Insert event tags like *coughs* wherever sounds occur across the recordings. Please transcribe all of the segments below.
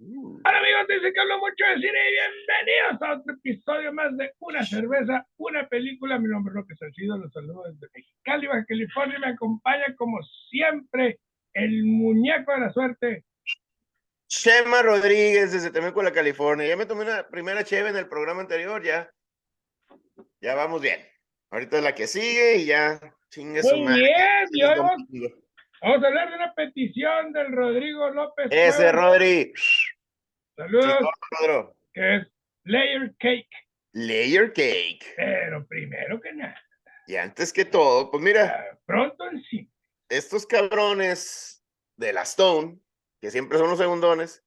Uh. Hola amigos, dice que hablo mucho de cine y bienvenidos a otro episodio más de Una Cerveza, Una Película. Mi nombre es Roque Salcido, los saludo desde Mexicali, Baja California. Me acompaña como siempre el muñeco de la suerte. Chema Rodríguez desde Temécula, California. Ya me tomé una primera cheve en el programa anterior, ya. Ya vamos bien. Ahorita es la que sigue y ya chingue su Muy madre. bien, y hoy vamos, vamos a hablar de una petición del Rodrigo López. Ese. Rodri. Saludos, Chingón, Rodro. que es Layer Cake. Layer cake. Pero primero que nada, Y antes que todo, pues mira, ah, pronto en sí. estos cabrones de la Stone, que siempre son los segundones,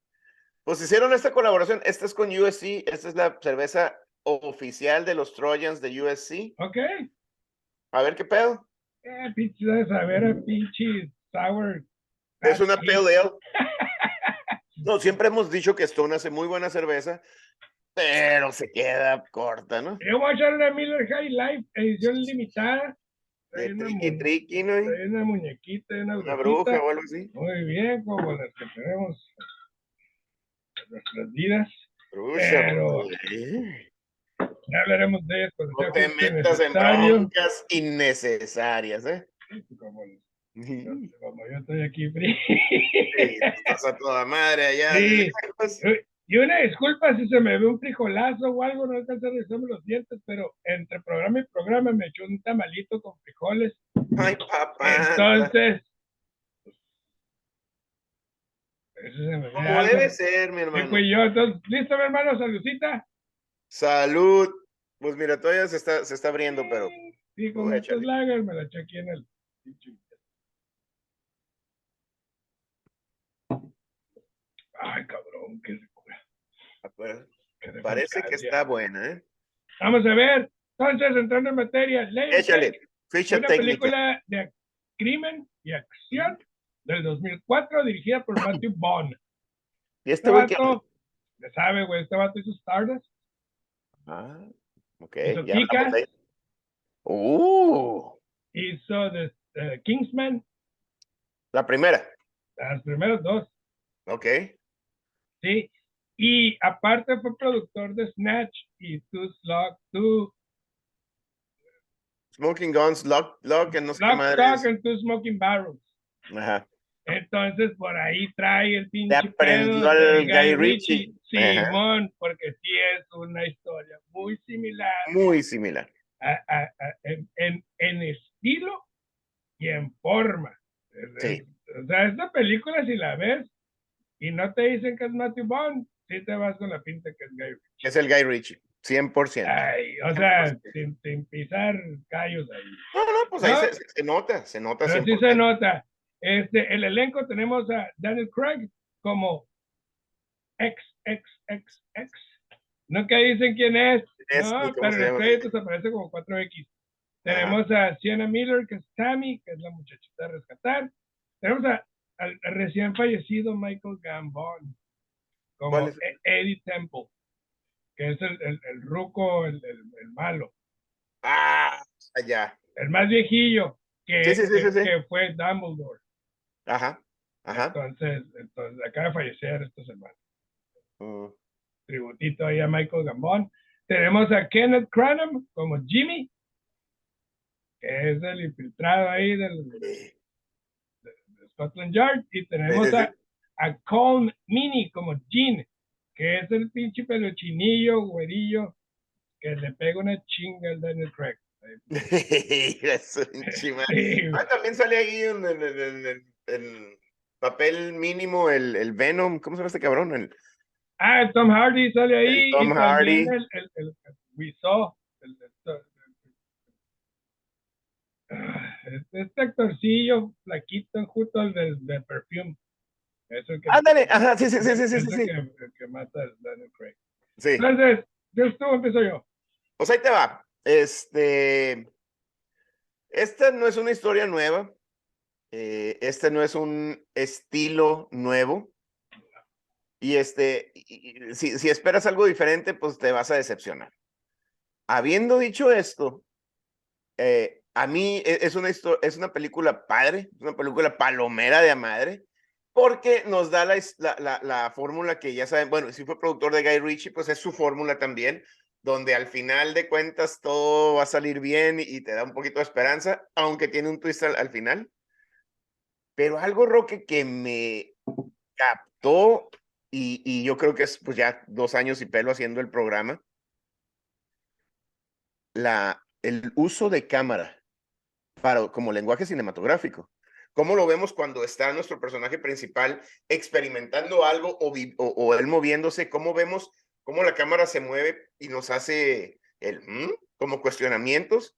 pues hicieron esta colaboración. Esta es con USC, esta es la cerveza oficial de los Trojans de USC. Ok. A ver qué pedo. Eh, pinche, a pinche sour. Es una pale ale. *laughs* No, siempre hemos dicho que Stone hace muy buena cerveza, pero se queda corta, ¿no? Yo voy a echar una Miller High Life, edición limitada. De una, triqui ¿no? una muñequita, una, Una bruja o algo así. Muy bien, como las que tenemos en nuestras vidas. Bruja, Pero- Ya hablaremos de ellas No te metas en broncas innecesarias, ¿eh? Como, Sí, como yo estoy aquí frío. estás a toda madre allá. Sí. Y una disculpa si se me ve un frijolazo o algo, no alcancé a revisarme los dientes, pero entre programa y programa me echó un tamalito con frijoles. Ay, papá. Entonces, pues, eso se me ve Como algo. debe ser, mi Sí, hermano. fui yo. Entonces, ¿listo, mi hermano? Saludcita. Salud. Pues mira, todavía se está, se está abriendo, pero Sí, con echarle. lager me la eché aquí en el. Ay, cabrón, qué pues, qué parece que está buena, ¿eh? Vamos a ver. Entonces, entrando en materia, Layer Échale. Ficha una técnica. película de crimen y acción del 2004 dirigida por *clears throat* Matthew Bond. ¿Y Este este güey vato, ya sabe, güey, este vato hizo Stardust, Ah, ok. Hizo ya de ahí. Uh, hizo The, eh, Kingsman, la primera. las primeros dos, Ok. ¿Sí? Y aparte fue productor de Snatch y Two Slug, Two Smoking Guns, Lock, Lock, and no sé qué Lock, madre Stock es. and Two Smoking Barrels. Ajá. Entonces, por ahí trae el pinche aprendió pedo al de Guy Ritchie. Simón, porque sí es una historia muy similar Muy similar. a- a- a- en, en- en estilo y en forma. Sí. O sea, esta película, si la ves y no te dicen que es Matthew Bond, sí te vas con la pinta que es Guy Ritchie. Es el Guy Ritchie. 100%. Ay, o sea, sin, sin pisar callos ahí. No, no, pues ahí No. se, se- se nota, se nota. Pero sí 100%. se nota. Este, el elenco tenemos a Daniel Craig como ex, ex, ex, ex. No que dicen quién es, Es, no, ¿y cómo pero en los créditos aparece como 4X. Tenemos a Sienna Miller, que es Tammy, que es la muchachita a rescatar. Tenemos a- al recién fallecido Michael Gambon, como. E- Eddie Temple, que es el, el, el ruco, el, el, el malo, Ah, ya. el más viejillo, que, Sí, sí, sí, que- fue Dumbledore. Ajá. Ajá. Entonces, entonces acaba de fallecer esta semana. Mm. Tributito ahí a Michael Gambon. Tenemos a Kenneth Cranham como Jimmy, que es el infiltrado ahí del, de Scotland Yard. Y tenemos Sí, sí, a, a Colm Mini como Jean, que es el pinche peluchinillo, güerillo, que le pega una chinga al Daniel Craig. *laughs* Eso, Ah, también sale ahí en, en- en- en- papel mínimo el, el Venom. ¿Cómo se llama este cabrón? El, Ah, Tom Hardy sale ahí. y Tom también Hardy. El, el, el, We Saw, el- este, este actorcillo flaquito justo al del de Perfume. Es el que, Ándale, ajá, sí, sí, sí, sí, sí, es sí, el que, el que mata a Daniel Craig. Sí. Entonces, ¿yo tú empiezo yo? Pues ahí te va. Este. Esta no es una historia nueva. eh, este no es un estilo nuevo. Y este, y- si, si esperas algo diferente, pues te vas a decepcionar. Habiendo dicho esto, eh, a mí e- es una, es una película padre, una película palomera de a madre. porque nos da la, la, la, fórmula que ya saben, bueno, si fue productor de Guy Ritchie, pues es su fórmula también, donde al final de cuentas todo va a salir bien y te da un poquito de esperanza, aunque tiene un twist al, final. Pero algo, Roque, que me captó, y, y yo creo que es pues ya dos años y pelo haciendo el programa, la, el uso de cámara para, como lenguaje cinematográfico. ¿Cómo lo vemos cuando está nuestro personaje principal experimentando algo o, o, él moviéndose? ¿Cómo vemos cómo la cámara se mueve y nos hace el mm", como cuestionamientos?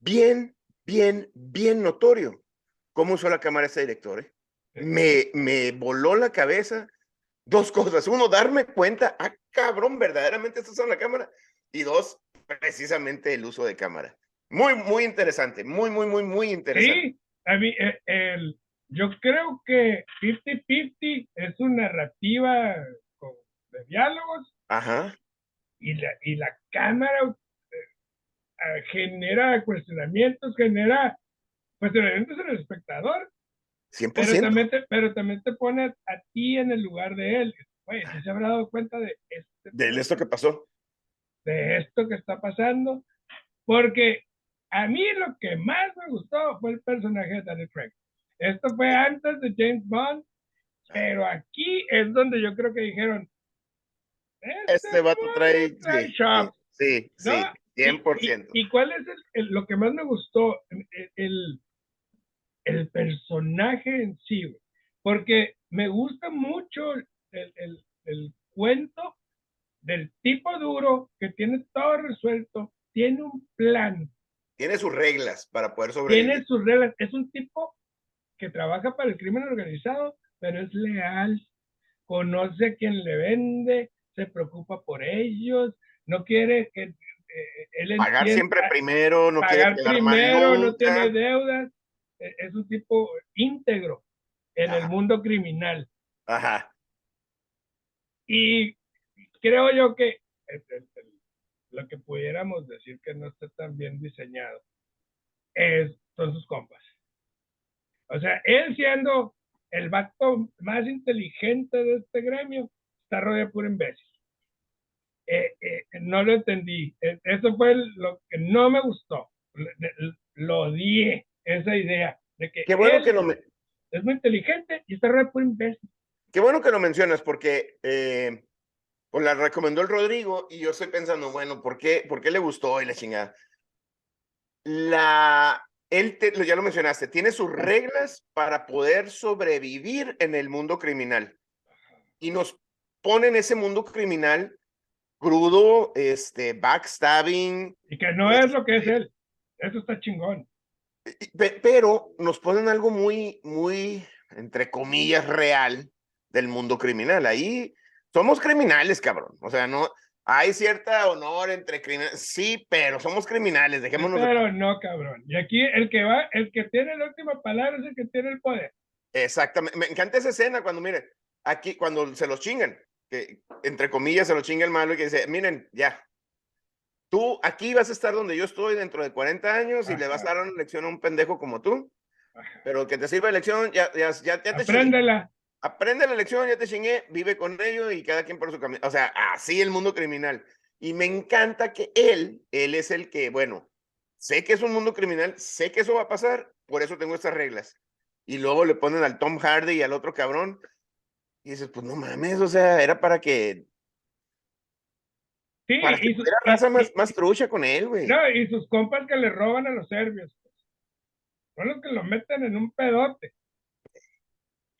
Bien, bien, bien notorio. ¿Cómo usó la cámara ese director? Eh? Me, me voló la cabeza dos cosas. Uno, darme cuenta, ah, cabrón, verdaderamente esto es la cámara. Y dos, precisamente el uso de cámara. Muy, muy interesante, muy, muy, muy, muy interesante. Sí, a mí, eh, el, yo creo que 50-50 es una narrativa de diálogos. Ajá. Y la, y la cámara eh, genera cuestionamientos, genera cuestionamientos en el espectador. 100%. Pero también, te, pero también te pone a ti en el lugar de él. Oye, ¿se habrá dado cuenta de este De esto que pasó? De esto que está pasando. Porque a mí lo que más me gustó fue el personaje de Daniel Craig. Esto fue antes de James Bond, pero aquí es donde yo creo que dijeron, este, este vato trae, sí, sí, sí, 100%. ¿Y, cuál es lo que más me gustó? El, el personaje en sí, porque me gusta mucho el, el, el cuento del tipo duro que tiene todo resuelto, tiene un plan, tiene sus reglas para poder sobrevivir. Tiene sus reglas. Es un tipo que trabaja para el crimen organizado, pero es leal. Conoce a quien le vende, se preocupa por ellos, no quiere que eh, él pagar siempre primero, no pagar quiere primero, no tiene deudas. E, es un tipo íntegro en el mundo criminal. Ajá. Y creo yo que lo que pudiéramos decir que no está tan bien diseñado es, son sus compas. O sea, él siendo el vato más inteligente de este gremio, está rodeado de puro imbécil. Eh, eh, no lo entendí. E, eso fue lo que no me gustó. Lo odié, esa idea de que, Qué bueno que me... es muy inteligente y está rodeado de puro imbécil. Qué bueno que lo mencionas porque eh, pues la recomendó el Rodrigo y yo estoy pensando, bueno, ¿por qué, por qué le gustó y la chingada? La, él, te, ya lo mencionaste, tiene sus reglas para poder sobrevivir en el mundo criminal. Y nos pone en ese mundo criminal crudo, este, backstabbing. Y que no es lo que es él. Eso está chingón. Pero nos ponen algo muy, muy, entre comillas, real del mundo criminal. Ahí somos criminales, cabrón. O sea, no, hay cierta honor entre criminales, sí, pero somos criminales, dejémonos. Pero no, cabrón. Y aquí el que va, el que tiene la última palabra es el que tiene el poder. Exactamente. Me encanta esa escena cuando, miren, aquí, cuando se los chingan, que entre comillas se los chinga el malo y que dice, miren, ya, tú aquí vas a estar donde yo estoy dentro de 40 años y le vas a dar una lección a un pendejo como tú, pero que te sirva de lección, ya, ya, ya, te Apréndela aprende la lección, ya te chingué, vive con ellos y cada quien por su camino. O sea, así el mundo criminal. Y me encanta que él, él es el que, bueno, sé que es un mundo criminal, sé que eso va a pasar, por eso tengo estas reglas. Y luego le ponen al Tom Hardy y al otro cabrón. Y dices, pues no mames, o sea, era para que. Sí, para que y raza más, más trucha con él, güey. No, y sus compas que le roban a los serbios. Pues. Son los que lo meten en un pedote.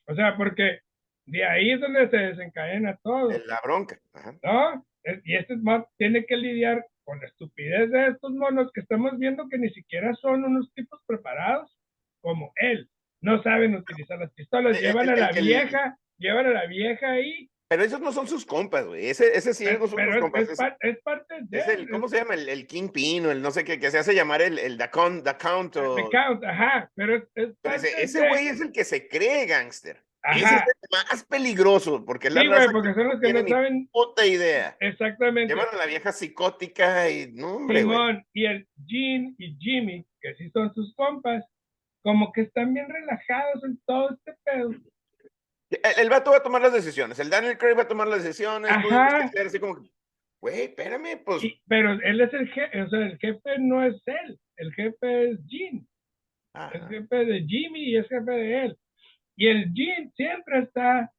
O sea, porque de ahí es donde se desencadena todo. la bronca. ¿No? Y este más tiene que lidiar con la estupidez de estos monos que estamos viendo que ni siquiera son unos tipos preparados como él. No saben utilizar las pistolas, llevan a la vieja, llevan a la vieja ahí. Pero esos no son sus compas, güey. Ese, ese sí no son sus compas. Es, es, parte de. el, ¿Cómo se llama? El, el Kingpin o el no sé qué, que se hace llamar el, el The Count. The Count, o... the count ajá. Pero, ese güey es el que se cree gangster. Ese es el más peligroso, porque la sí, güey, porque son los que no saben. Puta idea. Exactamente. Llevan a la vieja psicótica y no, hombre. Y el Jean y Jimmy, que sí son sus compas, como que están bien relajados en todo este pedo. El, el vato va a tomar las decisiones. El Daniel Craig va a tomar las decisiones. Ajá. así como, güey, espérame, pues. Y- pero él es el jefe, o sea, el jefe no es él, el jefe es es ajá. jefe de Jimmy y es jefe de él. Y el Gene siempre está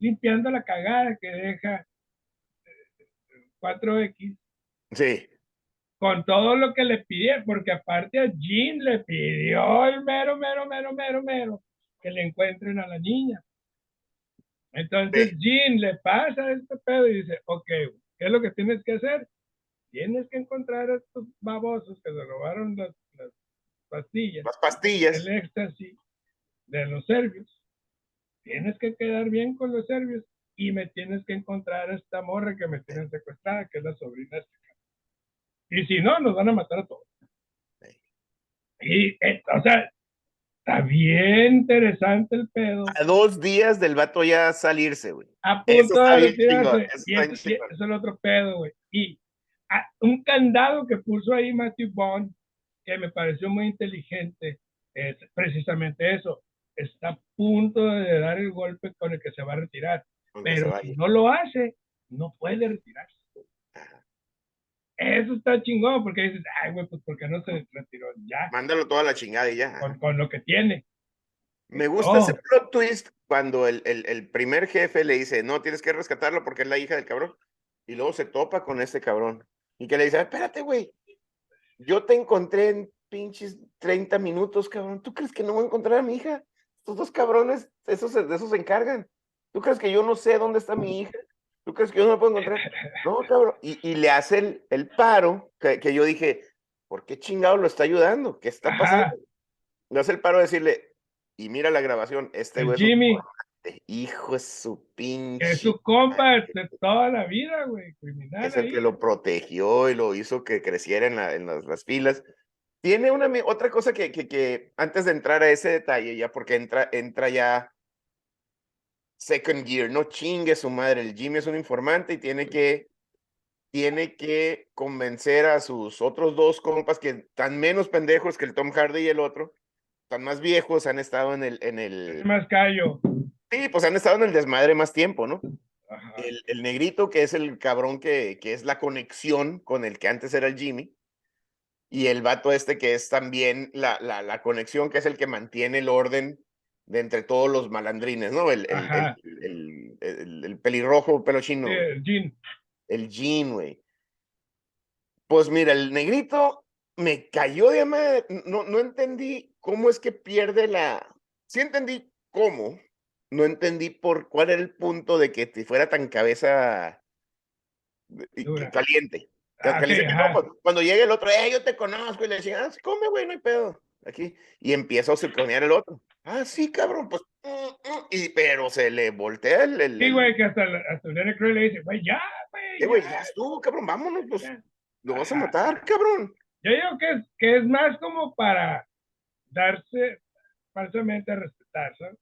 limpiando la cagada que deja eh, 4X Sí. con todo lo que le pide, porque aparte a Jean le pidió el mero, mero, mero, mero, mero, que le encuentren a la niña. Entonces. Jean le pasa este pedo y dice, ok, ¿qué es lo que tienes que hacer? Tienes que encontrar a estos babosos que se robaron las, las pastillas, Las pastillas. el éxtasis de los serbios. Tienes que quedar bien con los serbios y me tienes que encontrar a esta morra que me tienen secuestrada, que es la sobrina de este. Y si no, nos van a matar a todos. Y, eh, o sea, está bien interesante el pedo. A dos días del vato ya salirse, güey. A punto de retirarse. Y es el otro pedo, güey. Y un candado que puso ahí Matthew Bond, que me pareció muy inteligente, es precisamente eso. Está a punto de dar el golpe con el que se va a retirar. Pero si no lo hace, no puede retirarse. Eso está chingón, porque dices, ay, güey, pues ¿por qué no se retiró ya? Mándalo toda la chingada y ya. Con, con lo que tiene. Me gusta ese Oh. plot twist cuando el, el, el primer jefe le dice, no, tienes que rescatarlo porque es la hija del cabrón. Y luego se topa con este cabrón. Y que le dice, "Ah, espérate, güey. Yo te encontré en pinches 30 minutos, cabrón. ¿Tú crees que no voy a encontrar a mi hija? Estos dos cabrones, esos, de esos se encargan. ¿Tú crees que yo no sé dónde está mi hija? ¿Tú crees que yo no la puedo encontrar? *laughs* No, cabrón. Y, y le hace el, el paro que, que yo dije, ¿por qué chingado lo está ayudando? ¿Qué está Ajá. pasando? Le hace el paro de decirle, y mira la grabación, este güey es Jimmy. hijo de su pinche. Es su compa de toda la vida, güey, criminal. es el ahí. que lo protegió y lo hizo que creciera en, la- en las, las filas. Tiene una otra cosa que, que, que antes de entrar a ese detalle, ya porque entra, entra ya second gear, no chingue su madre, el Jimmy es un informante y tiene que, tiene que convencer a sus otros dos compas que están menos pendejos que el Tom Hardy y el otro, están más viejos, han estado en el, en el, más callo. sí, pues han estado en el desmadre más tiempo, ¿no? Ajá. el, el negrito, que es el cabrón que, que es la conexión con el que antes era el Jimmy, y el vato este que es también la, la, la conexión, que es el que mantiene el orden de entre todos los malandrines, ¿no? El, el, el, el, el- el pelirrojo, pelo chino, Sí, el Jean. el Jim, güey. Pues mira, el negrito me cayó de madre, no, no entendí cómo es que pierde la... Sí entendí cómo, no entendí por cuál era el punto de que te fuera tan cabeza y- caliente. Ah, sí, no, cuando llega el otro, eh, yo te conozco, y le decía, ah, come, güey, no hay pedo. Aquí. Y empieza a circonear el otro. Ah, sí, cabrón, pues. mm, mm", y, pero se le voltea el. el- Sí, güey, que hasta, el- hasta Daniel Craig le dice, güey, ya, güey. Güey, ya, ya estuvo, cabrón, vámonos, pues. ya". Lo vas a matar, cabrón. Yo digo que es, que es más como para darse falsamente a respetar, ¿sabes?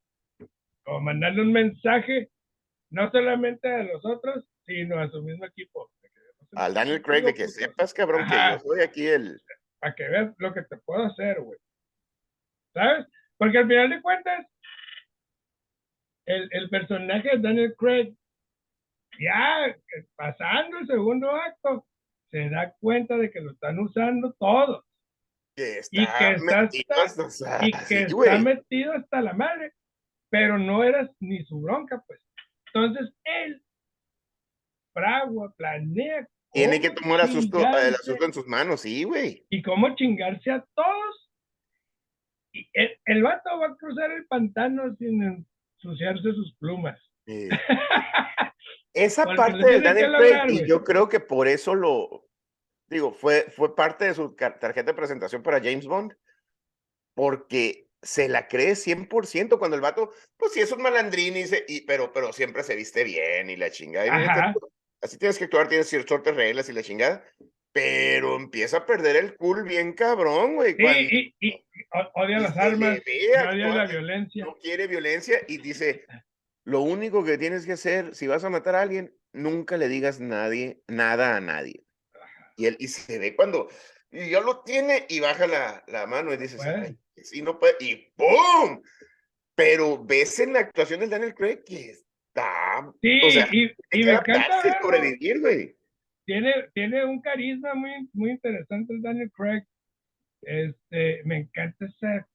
Como mandarle un mensaje, no solamente a los otros, sino a su mismo equipo. Al Daniel Craig, de que sepas, cabrón, que yo soy aquí el. Para que veas lo que te puedo hacer, güey. ¿Sabes? Porque al final de cuentas, el, el personaje de Daniel Craig, ya pasando el segundo acto, se da cuenta de que lo están usando todos. Que Y que está metido hasta- hasta- o sea, y que sí, está güey. metido hasta la madre, pero no era ni su bronca, pues. Entonces él fragua, planea. Tiene que tomar el asunto en sus manos, sí, güey. Y cómo chingarse a todos. El, el vato va a cruzar el pantano sin ensuciarse sus plumas. Eh, *laughs* Esa Porque parte de Daniel Craig, y yo creo que por eso lo, digo, fue, fue parte de su tarjeta de presentación para James Bond, porque se la cree 100% cuando el vato, pues sí es un malandrín, y se- y, pero, pero siempre se viste bien y la chingada. y. Así tienes que actuar, tienes ciertas reglas y la chingada, pero empieza a perder el cool bien cabrón, güey. Sí, cuando- y, y odia las armas, odia la violencia. no quiere violencia y dice, lo único que tienes que hacer, si vas a matar a alguien, nunca le digas nadie, nada a nadie. Y él y se ve cuando y ya lo tiene y baja la, la mano y dices, ay, sí, no puede, y ¡pum! pero ves en la actuación del Daniel Craig que está. Sí, o sea, y, y me encanta. verlo. sobrevivir, güey. Tiene, tiene un carisma muy, muy interesante el Daniel Craig. Este, me encanta esa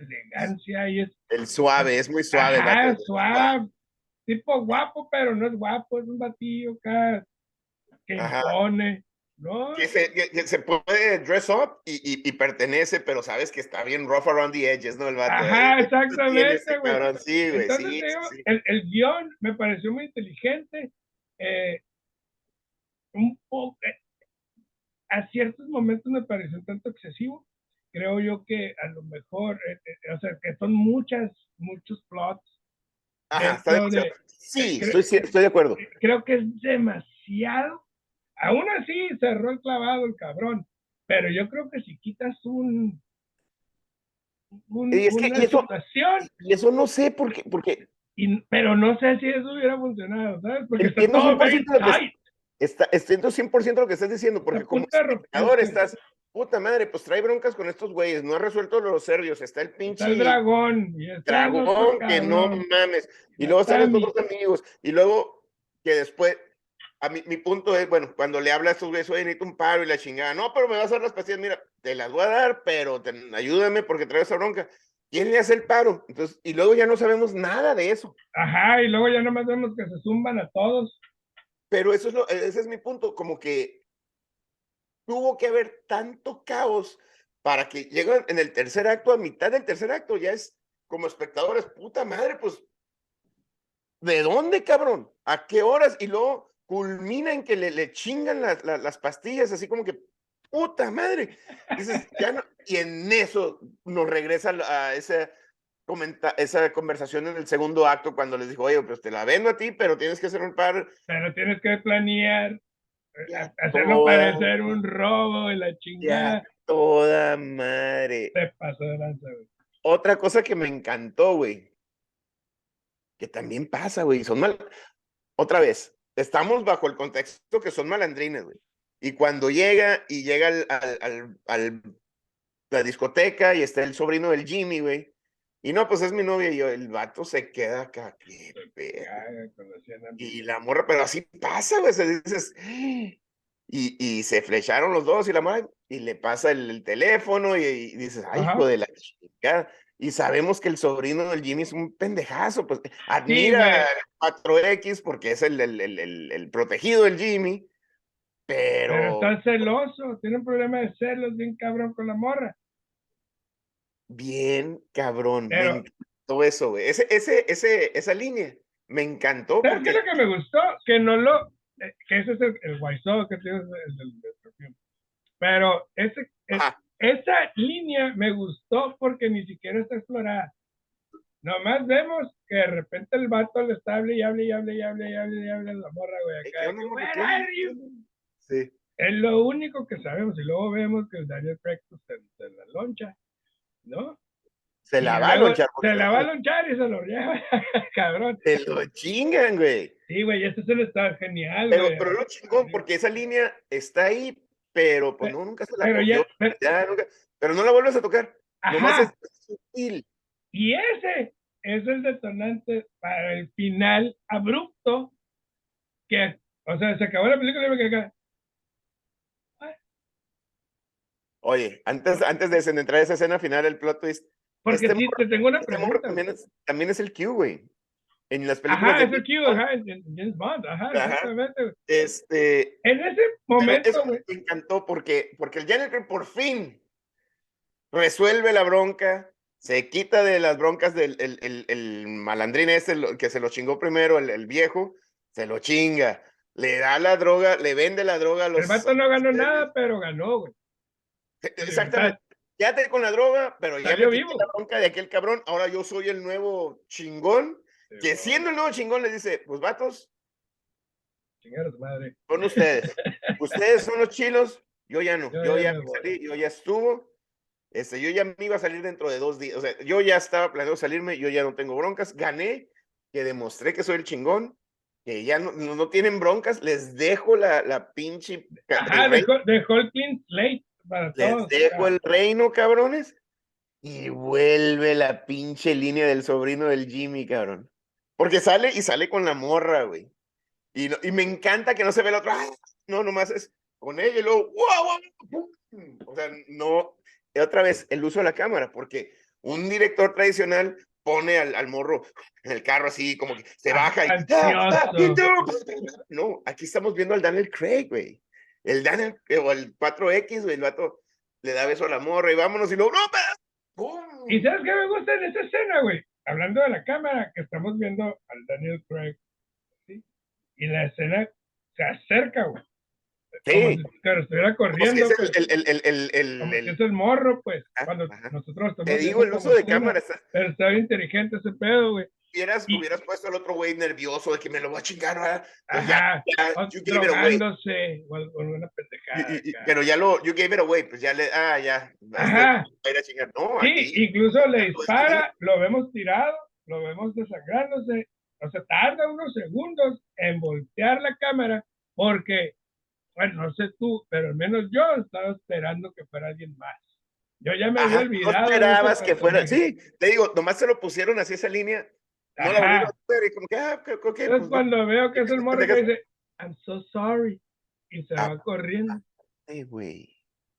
elegancia y es. El suave, es muy suave. Ajá, suave. Tipo guapo, pero no es guapo, es un batillo acá que Ajá. impone. ¿no? Que se, que- que se puede dress up y, y, y pertenece, pero sabes que está bien rough around the edges, ¿no? El vato. Ajá, exactamente, güey. Sí, sí, sí. El, el guion me pareció muy inteligente. eh, un poco, eh, a ciertos momentos me pareció un tanto excesivo. Creo yo que a lo mejor, eh, eh, o sea, que son muchas, muchos plots. Ajá, está dentro de- demasiado- Sí, creo- estoy, de acuerdo. Creo que es demasiado. Aún así, cerró el clavado el cabrón. Pero yo creo que si quitas un. un- Y es que- una y eso- situación, Y eso no sé por qué, porque y- pero no sé si eso hubiera funcionado, ¿sabes? Porque está Entiendo todo 100% very lo que- tight. está, entiendo 100% lo que estás diciendo, porque como espectador estás, puta madre, pues trae broncas con estos güeyes, no ha resuelto los serbios, está el pinche Está el dragón. Y está dragón que no mames, y luego están los otros amigos, y luego que después, a mí, mi punto es, bueno, cuando le habla a estos güeyes, oye, necesito un paro y la chingada, no, pero me vas a dar las pastillas, mira, te las voy a dar, pero te- ayúdame porque traigo esa bronca. ¿Quién le hace el paro? Entonces, y luego ya no sabemos nada de eso. Ajá, y luego ya nomás vemos que se zumban a todos. Pero eso es lo, ese es mi punto, como que tuvo que haber tanto caos para que lleguen en el tercer acto, a mitad del tercer acto, ya es como espectadores, puta madre, pues, ¿de dónde, cabrón? ¿A qué horas? Y luego culmina en que le, chingan las, las, las pastillas, así como que, puta madre. Y en eso nos regresa a esa, comenta, esa conversación en el segundo acto, cuando les dijo, oye, pues te la vendo a ti, pero tienes que hacer un par Pero tienes que planear, eh, Ya hacerlo toda- parecer un robo y la chingada. toda madre. Te pasó de lanza, güey. Otra cosa que me encantó, güey, que también pasa, güey, son mal. Otra vez, estamos bajo el contexto que son malandrines, güey. Y cuando llega y llega al, al, al- al- la discoteca y está el sobrino del Jimmy, güey. Y no, pues es mi novia y yo, el vato se queda acá. qué. Y la morra, pero así pasa, güey. Se dices, y, y se flecharon los dos y la morra, y le pasa el, el teléfono y, y dices, ay, Ajá. hijo de la chingada. Y sabemos que el sobrino del Jimmy es un pendejazo, pues admira a 4X porque es el, el, el, protegido del Jimmy, pero, Pero está celoso, tiene un problema de celos bien cabrón con la morra. Bien cabrón. Pero- me encantó eso, güey. Ese, ese, ese, esa línea me encantó ¿Sabes qué es lo que me gustó? Que no lo. eh, Que ese es el, el guaysó que tiene el. Pero ese, es- esa línea me gustó porque ni siquiera está explorada. Nomás vemos que de repente el vato le está hable y hable y hable y hable y hable y hable a la morra, güey. Ey, acá. "Where ¿Qué are you?" Sí. Es lo único que sabemos. Y luego vemos que el Daniel pues, se, se la loncha, ¿no? Se la va a lonchar. Se la va a lonchar y se lo lleva, *laughs* cabrón. Se lo chingan, güey. Sí, güey, ese se le está genial, Pero, güey. pero lo chingón, porque esa línea está ahí, pero pues no, nunca se la Pero ya, pero- ya nunca- pero no la vuelves a tocar. Nomás es sutil. y ese es el detonante para el final abrupto que, o sea, se acabó la película y me quedé acá. Oye, antes, antes de entrar a esa escena final, el plot twist, Porque Este sí, te tengo una este pregunta. también es, también es el Q, güey. En las películas Ajá, de es el Q, ajá, James Bond, ajá, Ajá. exactamente. Este, En ese momento, eso me encantó porque, porque el Janet Craig por fin resuelve la bronca, se quita de las broncas del el, el- el malandrín lo- que se lo chingó primero, el, el viejo, se lo chinga, le da la droga, le vende la droga a los... el vato no ganó nada, pero ganó, güey. Exactamente. Quédate con la droga, pero ya me vivo. la bronca de aquel cabrón, ahora yo soy el nuevo chingón, que siendo el nuevo chingón le dice, pues vatos, Chingar a su madre. son ustedes. *laughs* ustedes son los chilos, yo ya no. Yo Yo, ya ya me salí, yo ya estuvo. Este, yo ya me iba a salir dentro de dos días. O sea, yo ya estaba planeando salirme, yo ya no tengo broncas. Gané, que demostré que soy el chingón, que ya no, no, no tienen broncas. Les dejo la, la pinche. Ajá, dejó, dejó el clean slate para les todos. dejo ah, el reino, cabrones. Y vuelve la pinche línea del sobrino del Jimmy, cabrón. Porque sale y sale con la morra, güey. Y, y me encanta que no se ve el otro. ¡ah! No, nomás es con ella y luego, ¡wow! O sea, no. Otra vez, el uso de la cámara, porque un director tradicional pone al, al morro en el carro así, como que se baja y. ¡Ah, no, aquí estamos viendo al Daniel Craig, güey. El Daniel, o el 4X, güey, el vato le da beso a la morra y vámonos y luego, ¡no, ¡Pum! ¿Y sabes qué me gusta en esa escena, güey? Hablando de la cámara, que estamos viendo al Daniel Craig, ¿sí? Y la escena se acerca, güey. Sí. Como si estuviera corriendo. Como si es el, el, el, el, como si es el morro, pues. Ah, cuando nosotros estamos. Te digo, el uso de cámara. Está... Pero está bien inteligente ese pedo, güey. Hubieras, y... hubieras puesto al otro güey nervioso de que me lo va a chingar, ¿verdad? Pues Ajá, ya, ya, you gave it away. O, pendejada. Y, y, pero ya lo, you gave it away, pues ya le, ah, ya. Ajá. Ir a chingar. No, sí, aquí, incluso le dispara, lo vemos tirado, lo vemos desangrándose. O sea, tarda unos segundos en voltear la cámara porque bueno, no sé tú, pero al menos yo estaba esperando que fuera alguien más. Yo ya me había olvidado. No esperabas que fuera, sí, te digo, nomás se lo pusieron así esa línea, no la volvieron a hacer y como que, ah, ¿qué, qué, Entonces pues, cuando veo que es el morro que dice, I'm so sorry, y se ah, va corriendo. Ay, güey,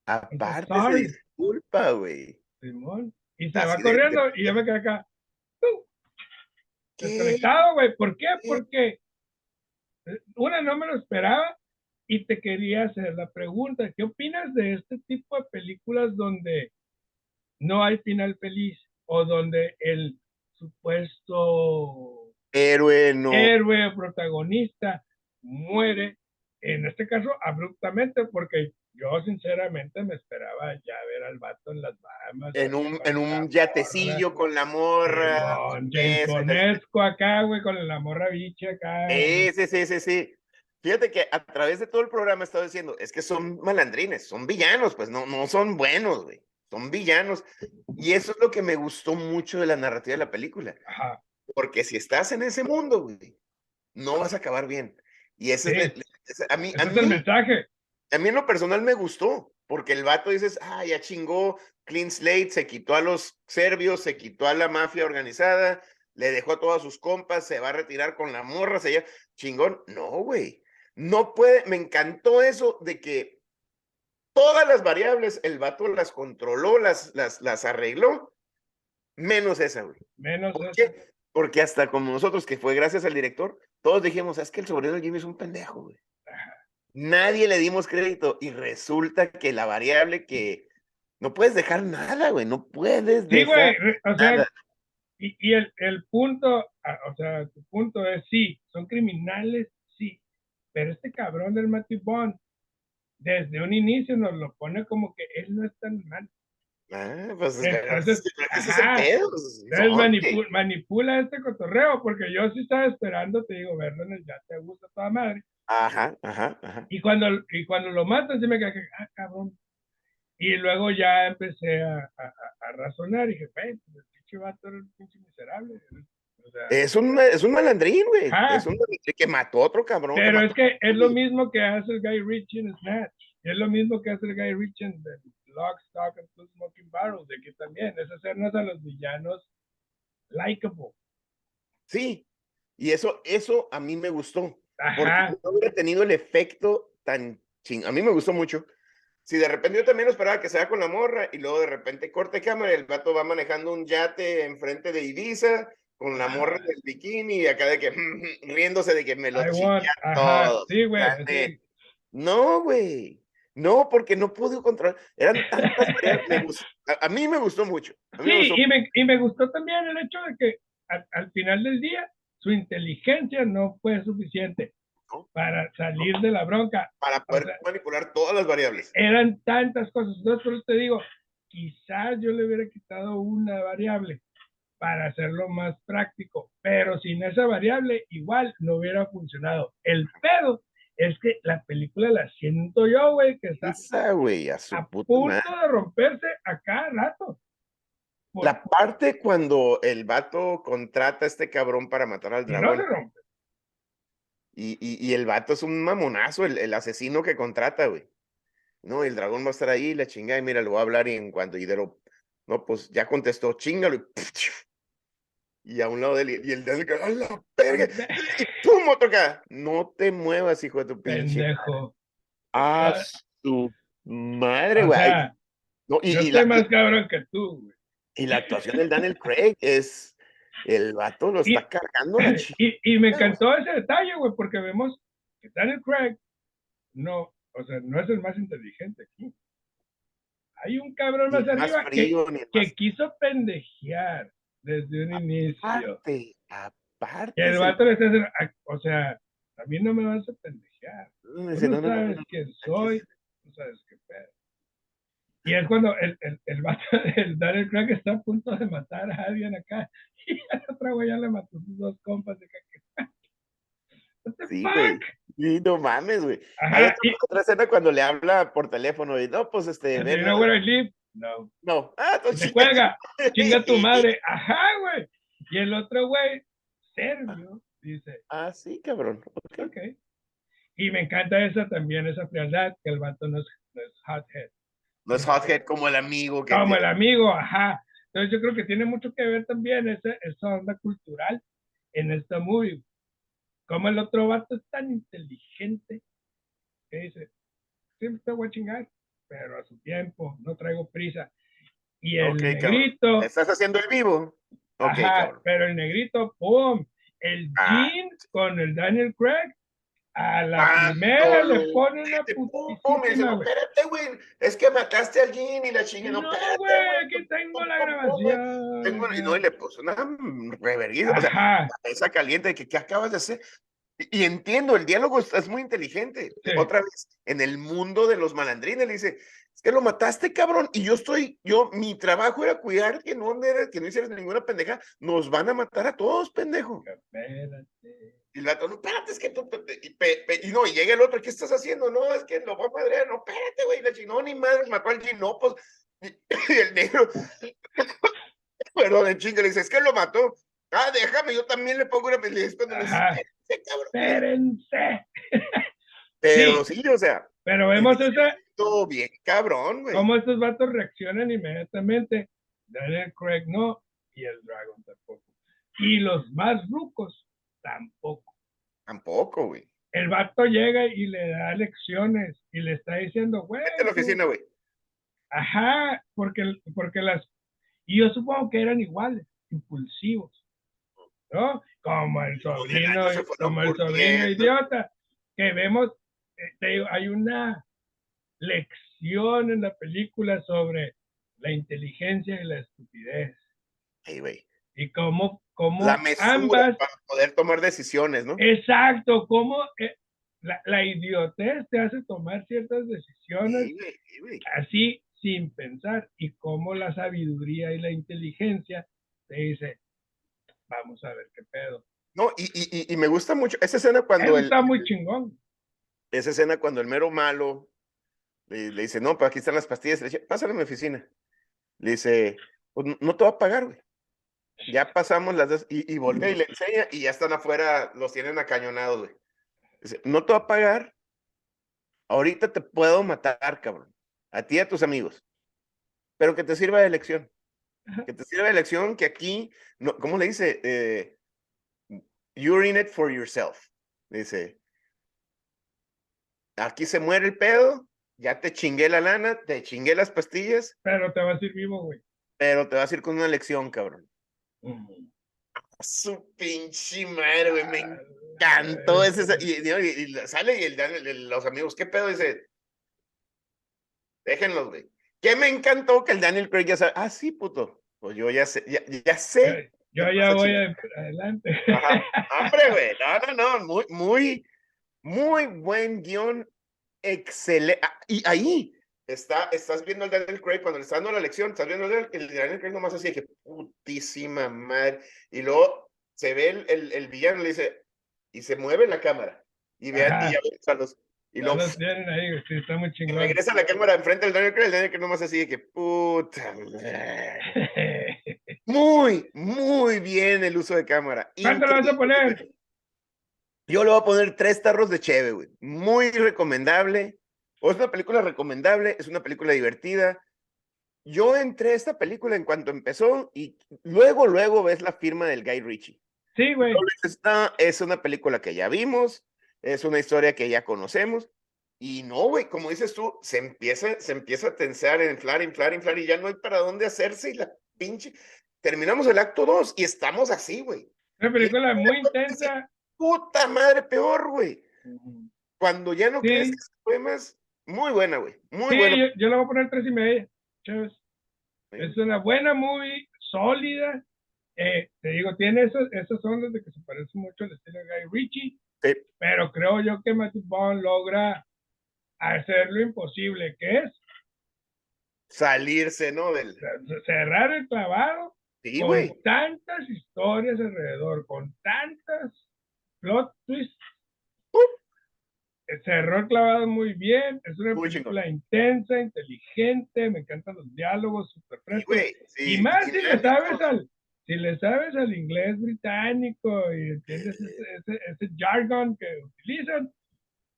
aparte se disculpa, güey. Simón, y se así va corriendo de... y yo me quedé acá, ¡uh! desconectado, güey, ¿por qué? ¿Qué? Porque eh, una no me lo esperaba y te quería hacer la pregunta, ¿qué opinas de este tipo de películas donde no hay final feliz o donde el supuesto héroe no héroe protagonista muere en este caso abruptamente porque yo sinceramente me esperaba ya ver al vato en las Bahamas en un en un yatecillo con la morra con acá güey con la morra bicha acá sí sí sí sí sí Fíjate que a través de todo el programa he estado diciendo, es que son malandrines, son villanos, pues no, no son buenos, güey. Son villanos. Y eso es lo que me gustó mucho de la narrativa de la película. Ajá. Porque si estás en ese mundo, güey, no vas a acabar bien. Y ese sí. es, el, a mí, ese a mí, es el mensaje. A mí en lo personal me gustó, porque el vato dices, ah, ya chingó, clean slate, se quitó a los serbios, se quitó a la mafia organizada, le dejó a todas sus compas, se va a retirar con la morra, se ya, chingón. No, güey no puede, me encantó eso de que todas las variables el vato las controló, las, las, las arregló, menos esa, güey. Menos ¿Por esa. qué? Porque hasta como nosotros, que fue gracias al director, todos dijimos, es que el sobrino del Jimmy es un pendejo, güey. Nadie le dimos crédito y resulta que la variable que no puedes dejar nada, güey, no puedes sí, dejar güey, o sea, nada. Y, y el, el punto, o sea, tu punto es sí, son criminales, pero este cabrón del Matthew Bond, desde un inicio nos lo pone como que él no es tan mal. Ah, pues entonces, ajá, entonces manipula, manipula, este cotorreo, porque yo sí estaba esperando, te digo, verlo en el ya te gusta toda madre. Ajá, ajá, ajá. Y cuando, y cuando lo matan, sí me quedé, ah, cabrón. Y luego ya empecé a, a, a razonar y dije, pues, el pinche vato era un pinche miserable. O sea, es, un, es un malandrín, güey. Ah, es un malandrín que mató a otro cabrón. Pero es que es lo mismo que hace el Guy Ritchie en Snatch. Es lo mismo que hace el Guy Ritchie en The Lock, Stock and Two Smoking Barrels. De aquí también es hacernos a los villanos likable. Sí, y eso, eso a mí me gustó. Ajá. Porque no hubiera tenido el efecto tan ching. A mí me gustó mucho. Si de repente yo también esperaba que se con la morra y luego de repente corte cámara y el vato va manejando un yate enfrente de Ibiza con la morra del bikini y acá de que *laughs* riéndose de que me lo todo. Sí, güey. Sí. No, güey. No, porque no pude controlar. Eran tantas me gustó, a, a, mí me gustó mucho. sí, me gustó. Y, me, y me gustó también el hecho de que al, al final del día su inteligencia no fue suficiente ¿No? para salir ¿No? de la bronca. Para poder o sea, manipular todas las variables. Eran tantas cosas. Entonces, por eso te digo, quizás yo le hubiera quitado una variable para hacerlo más práctico, pero sin esa variable igual no hubiera funcionado. El pedo es que la película la siento yo, güey, que está Esa, wey, a, a punto madre. de romperse a cada rato. La parte cuando el vato contrata a este cabrón para matar al dragón. No se rompe. Y, y, y, el vato es un mamonazo, el, el asesino que contrata, güey. No, el dragón va a estar ahí, la chingada, y mira, lo va a hablar y en cuanto y de lo No, pues ya contestó, chingalo. Y, *laughs* y a un lado de él, y el Daniel Craig, ¡a la verga! Y pum, otro acá. No te muevas, hijo de tu pinche. Pendejo. Ah, Ah, su madre, güey. No, y, yo y estoy la, más cabrón que tú, güey. y la actuación del Daniel Craig es. El vato lo Y- está cargando la Y, y me encantó ese detalle, güey, porque vemos que Daniel Craig no, o sea, no es el más inteligente aquí. Hay un cabrón más más arriba que, frío, que quiso pendejear desde un inicio. aparte. Aparte. Y el vato le está diciendo, "Ah, o sea, a mí no me vas a pendejear. No, Tú dice, no no, no, no, sabes no, quién soy, tú sabes qué pedo. Y es cuando el, el, el vato, *laughs* el Daniel Craig está a punto de matar a alguien acá. *laughs* Y el otro güey ya le mató sus dos compas de the Sí, güey. Y no mames, güey. Hay otra, y, otra escena cuando le habla por teléfono y no, pues este. Ven you a- No. No. Ah, entonces. Se cuelga, chinga tu madre. *laughs* Ajá, güey. Y el otro güey, serbio, dice, Ah, sí, cabrón. Ok. ok. Y me encanta esa también, esa frialdad, que el vato no es, no es hothead. No es hothead como el amigo que. Como el amigo, ajá. Entonces yo creo que tiene mucho que ver también esa, esa onda cultural en esta movie. Como el otro vato es tan inteligente que dice, siempre te voy a chingar, pero a su tiempo, no traigo prisa. Y el Ok, cabrón. negrito, ¿Estás haciendo el vivo? Ok, Ajá, cabrón. pero el negrito, ¡pum! El Ah. Jean con el Daniel Craig, a la Ah, primera no, le pone una putísima, güey. espérate, güey. Es que mataste a alguien y la chingue. No, güey, aquí tengo pum, la pum, grabación. Tengo- y no, y le puso una reverguida. O sea, esa caliente de que ¿qué acabas de hacer? Y, y entiendo, el diálogo es, es muy inteligente. Sí. Otra vez, en el mundo de los malandrines, le dice, es que lo mataste, cabrón, y yo estoy, yo, mi trabajo era cuidar que no, que no hicieras ninguna pendeja, nos van a matar a todos, pendejo. espérate. Y el vato, no, espérate, es que tú, y, pe- pe- y no, y llega el otro, ¿qué estás haciendo? No, es que lo voy a madrear, no, espérate, güey, la chingó, ni madre, mató al Gino, pues, y, *laughs* y el negro, *laughs* perdón, el chinga, le dice, es que lo mató. Ah, déjame, yo también le pongo una pelea. Es cuando le dice, Espérense. *laughs* Pero sí, o sea, Pero vemos esa, todo bien, cabrón, güey. cómo estos vatos reaccionan inmediatamente. Daniel Craig no, y el Dragon tampoco. Y los más rucos tampoco. Tampoco, güey. el vato llega y le da lecciones y le está diciendo, güey. Vete a la oficina, güey. Ajá, porque, porque las. Y yo supongo que eran iguales, impulsivos. ¿No? Como el sobrino, como el idiota. Que vemos, eh, te digo, hay una lección en la película sobre la inteligencia y la estupidez. Y cómo, cómo La mesura ambas para poder tomar decisiones, ¿no? Exacto, como la, la idiotez te hace tomar ciertas decisiones así sin pensar y cómo la sabiduría y la inteligencia te dice, vamos a ver qué pedo. No, y, y, y- me gusta mucho esa escena cuando Eso el, está muy chingón. esa escena cuando el mero malo le, le dice, no, pues aquí están las pastillas, le dice, pásale a mi oficina. Le dice, pues no- no te va a pagar, güey. Ya pasamos las dos, y, y voltea y le enseña, y ya están afuera, los tienen acañonados, güey. Dice, no te va a pagar, ahorita te puedo matar, cabrón, a ti y a tus amigos, pero que te sirva de lección. Que te sirva de lección que aquí, no, ¿cómo le dice? Eh, you're in it for yourself. Dice, aquí se muere el pedo, ya te chingué la lana, te chingué las pastillas, Pero te vas a ir vivo, güey. pero te vas a ir con una lección, cabrón. Su pinche madre, güey, me encantó ese, y, y- y- y sale y el- el- los amigos, ¿qué pedo? Dice, déjenlos, güey. Que me encantó que el Daniel Craig ya sabe, ah, sí, puto, pues yo ya sé, ya, ya sé. Yo ¿Qué ya voy a- adelante. Ajá. *laughs* Hombre, güey, no, no, no, muy, muy, muy buen guion, excelente. y ahí está, estás viendo al Daniel Craig cuando le está dando la lección, estás viendo Daniel- el Daniel Craig nomás así de que putísima madre. Y luego se ve el, el, el villano, le dice, y se mueve la cámara. Y vean, y ya ves a los, y luego los tienen ahí, sí, está muy chingón. regresa la cámara enfrente del Daniel Craig, el Daniel Craig nomás así de que puta. *laughs* Muy, muy bien el uso de cámara. ¿Cuánto le vas a poner? Yo le voy a poner tres tarros de cheve, güey. Muy recomendable. O es una película recomendable, es una película divertida. yo entré a esta película en cuanto empezó y luego, luego ves la firma del Guy Ritchie. Sí, güey. Esta es una película que ya vimos, es una historia que ya conocemos. Y no, güey, como dices tú, se empieza, se empieza a tensar, inflar, inflar, inflar, y ya no hay para dónde hacerse. Y la pinche. Terminamos el acto 2 y estamos así, güey. Una película muy intensa. Puta madre, peor, güey. Cuando ya no crees que fue más. Muy buena, güey. Muy sí, buena. Yo, yo le voy a poner tres y media. Es una buena movie, sólida. Eh, te digo, tiene esos, esos ondas de que se parece mucho al estilo de Guy Ritchie. Pero creo yo que Matthew Bond logra hacer lo imposible, que es salirse, ¿no? Del... Cerrar el clavado sí, con tantas historias alrededor, con tantas plot twists. Cerró el clavado muy bien, es una película intensa, inteligente, me encantan los diálogos, súper frescos. y más si le sabes al, si le sabes al inglés británico y entiendes ese, ese jargon que utilizan,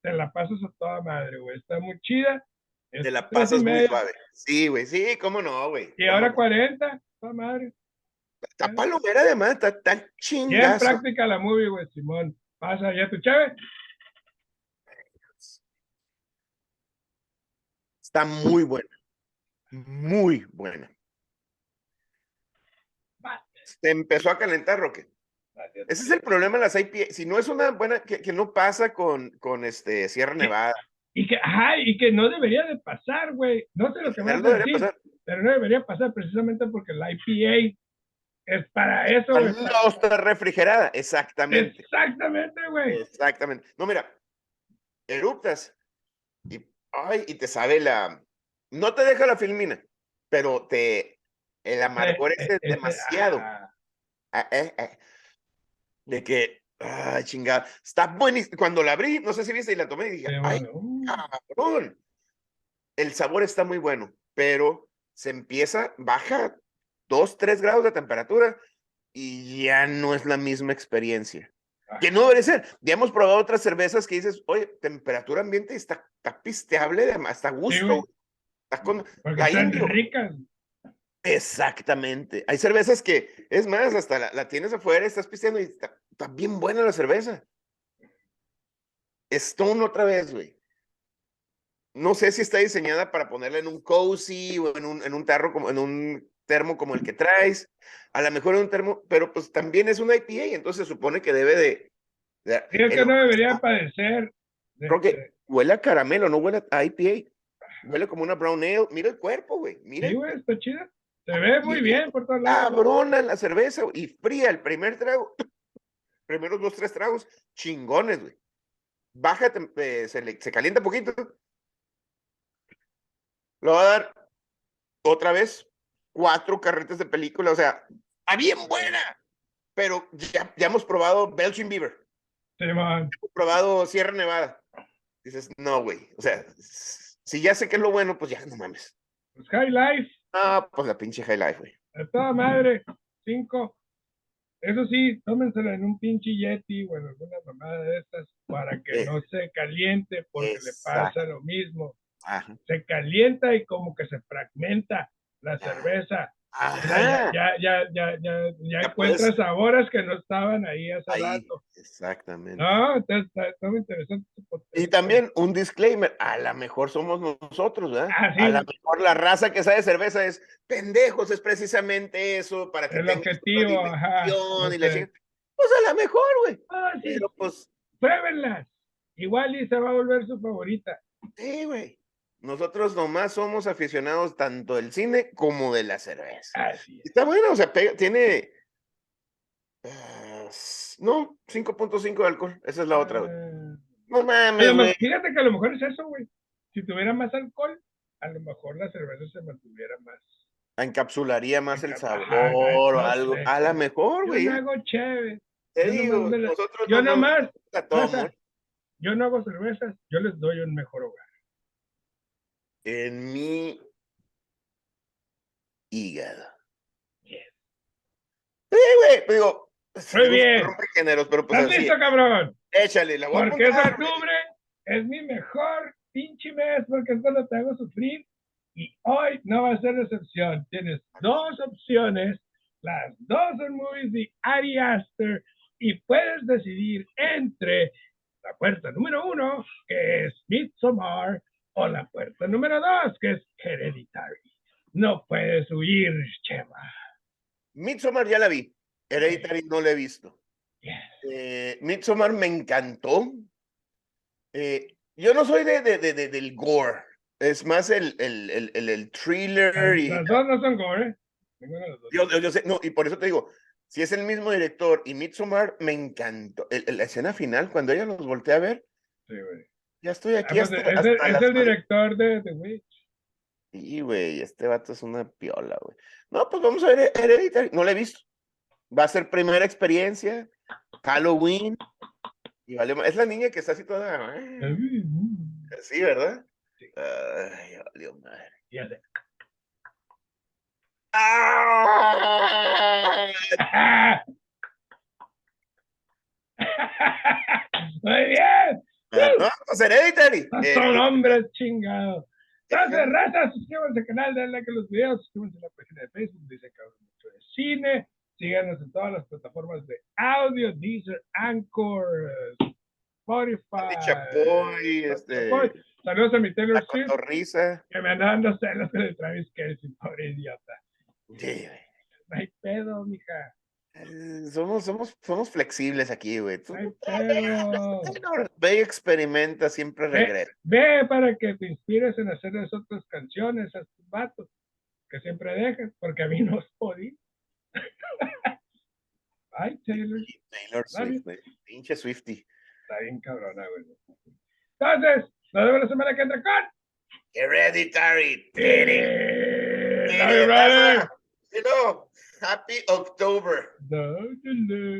te la pasas a toda madre, güey. Está muy chida. Te la pasas muy suave. Sí, güey, sí, cómo no, güey. Y ahora 40, toda madre. Está palomera además, está tan chingada. Bien práctica la movie, güey, Simón. Pasa ya tu chave. Está muy buena. Muy buena. Se empezó a calentar, Roque. Ese es el problema de las IPA. Si no es una buena, que, que no pasa con, con este Sierra Nevada. Y que, ajá, y que no debería de pasar, güey. No sé lo que va a decir, pasar. pero no debería pasar precisamente porque la IPA es para eso. Güey. No está refrigerada, exactamente. Exactamente, güey. Exactamente. No, mira, eruptas y, ay, y te sabe la... No te deja la filmina, pero te... El amargor es *laughs* demasiado. Ah. Ah, eh, eh de que, ay, chingada, está buenísimo. Cuando la abrí, no sé si viste y la tomé y dije, ay, cabrón. El sabor está muy bueno, pero se empieza, baja dos, tres grados de temperatura y ya no es la misma experiencia. Que no debe ser. Ya hemos probado otras cervezas que dices, oye, temperatura ambiente está, está pisteable, hasta gusto. está con, la ricas. Exactamente. Hay cervezas que, es más, hasta la, tienes afuera, estás pisteando y está, bien buena la cerveza. Stone otra vez, güey. No sé si está diseñada para ponerla en un cozy o en un, en un tarro como en un termo como el que traes. A lo mejor en un termo, pero pues también es una IPA, entonces se supone que debe de. Creo que no debería padecer. Creo que huele a caramelo, no huele a IPA. Huele como una brown ale. Mira el cuerpo, güey. Mira. Sí, güey, está chida. Se ve muy bien por todos lados. Cabrona la cerveza y fría el primer trago. *coughs* Primeros dos, tres tragos, chingones, güey. Baja, eh, se, se calienta un poquito. Lo va a dar otra vez cuatro carretes de película. O sea, está bien buena. Pero ya, ya hemos probado Belching Beaver. Sí, man. Hemos probado Sierra Nevada. Dices, no, güey. O sea, si ya sé que es lo bueno, pues ya no mames. Pues High Life Ah, pues la pinche High Life, güey. Toda madre, cinco. Eso sí, tómensela en un pinche Yeti o en alguna mamada de estas para que no se caliente porque le pasa lo mismo. Se calienta y como que se fragmenta la cerveza. Ya, ya, ya, ya, ya, ya, encuentras sabores que no estaban ahí hace rato. Exactamente. No, está, muy interesante. Y también un disclaimer, a lo mejor somos nosotros, ¿verdad? Ah, a lo mejor la raza que sabe cerveza es pendejos, es precisamente eso, para que El objetivo, ajá. Y la pues a lo mejor, güey. Ah, sí, Pero pues. Pruébenlas. Igual y se va a volver su favorita. Sí, güey. Nosotros nomás somos aficionados tanto del cine como de la cerveza. Está bueno, o sea, tiene. Ah, no, 5.5 de alcohol. Esa es la otra, güey. Ah. No mames, Fíjate que a lo mejor es eso, güey. Si tuviera más alcohol, a lo mejor la cerveza se mantuviera más. Encapsularía más el sabor o algo. A lo mejor, güey. Yo no hago chévere. Te digo, nosotros yo nomás. yo no hago cervezas, yo les doy un mejor hogar en mi hígado. Bien. Sí, güey, digo. Muy bien. Géneros, pero pues ¿Estás listo, cabrón? Échale, la voy Porque es octubre, es mi mejor pinche mes, porque es cuando te hago sufrir Y hoy no va a ser excepción. Tienes dos opciones, las dos son movies de Ari Aster, y puedes decidir entre la puerta número uno, que es Midsommar, o la puerta número dos, que es Hereditary. No puedes huir, Chema. Midsommar ya la vi. Hereditary no la he visto. Yes. Eh, Midsommar me encantó. Eh, yo no soy de, de, de- de- del gore. Es más el, el, el, el, el thriller y Las dos no son gore. yo, yo- yo sé, no, y por eso te digo, si es el mismo director y Midsommar me encantó. El- el- la escena final, cuando ella los voltea a ver, Sí, güey. Ya estoy Ah, aquí pues, hasta, es el, hasta es el director de The Witch. Sí, güey, este vato es una piola, güey. No, pues vamos a ver Hereditary. No la he visto. Va a ser primera experiencia. Halloween. Y vale, es la niña que está así toda. Sí, ¿verdad? Sí. Ay, valió madre. Sé. ¡Ah! *laughs* Muy bien. No, pues Hereditary. Eh, Son hombres chingados. Entonces, raza, suscríbanse al canal, denle like a los videos, suscríbanse a la página de Facebook, dice que mucho de cine. Síganos en todas las plataformas de audio, Deezer, Anchor, Spotify. Chapoy, este. Saludos a mi Taylor Swift, que me andan dando celos con el Travis Kelsey, pobre idiota. Sí. No hay pedo, mija. Eh, Somos, somos, somos flexibles aquí, güey. Tú- Ve y experimenta, siempre Ve- regresa. Ve para que te inspires en hacer las otras canciones a estos vatos que siempre dejan, porque a mí *laughs* no es podido. Ay, Taylor, Taylor. Swift, güey. Pinche Swifty. está bien cabrona, güey. Entonces, nos vemos la semana que entra con... Hereditary. Love you, brother. You know, happy October. No, no, no.